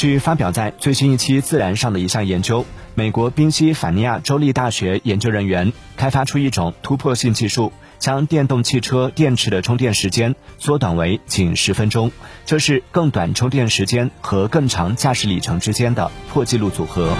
据发表在最新一期《自然》上的一项研究，美国宾夕法尼亚州立大学研究人员开发出一种突破性技术，将电动汽车电池的充电时间缩短为仅十分钟，这是更短充电时间和更长驾驶里程之间的破纪录组合。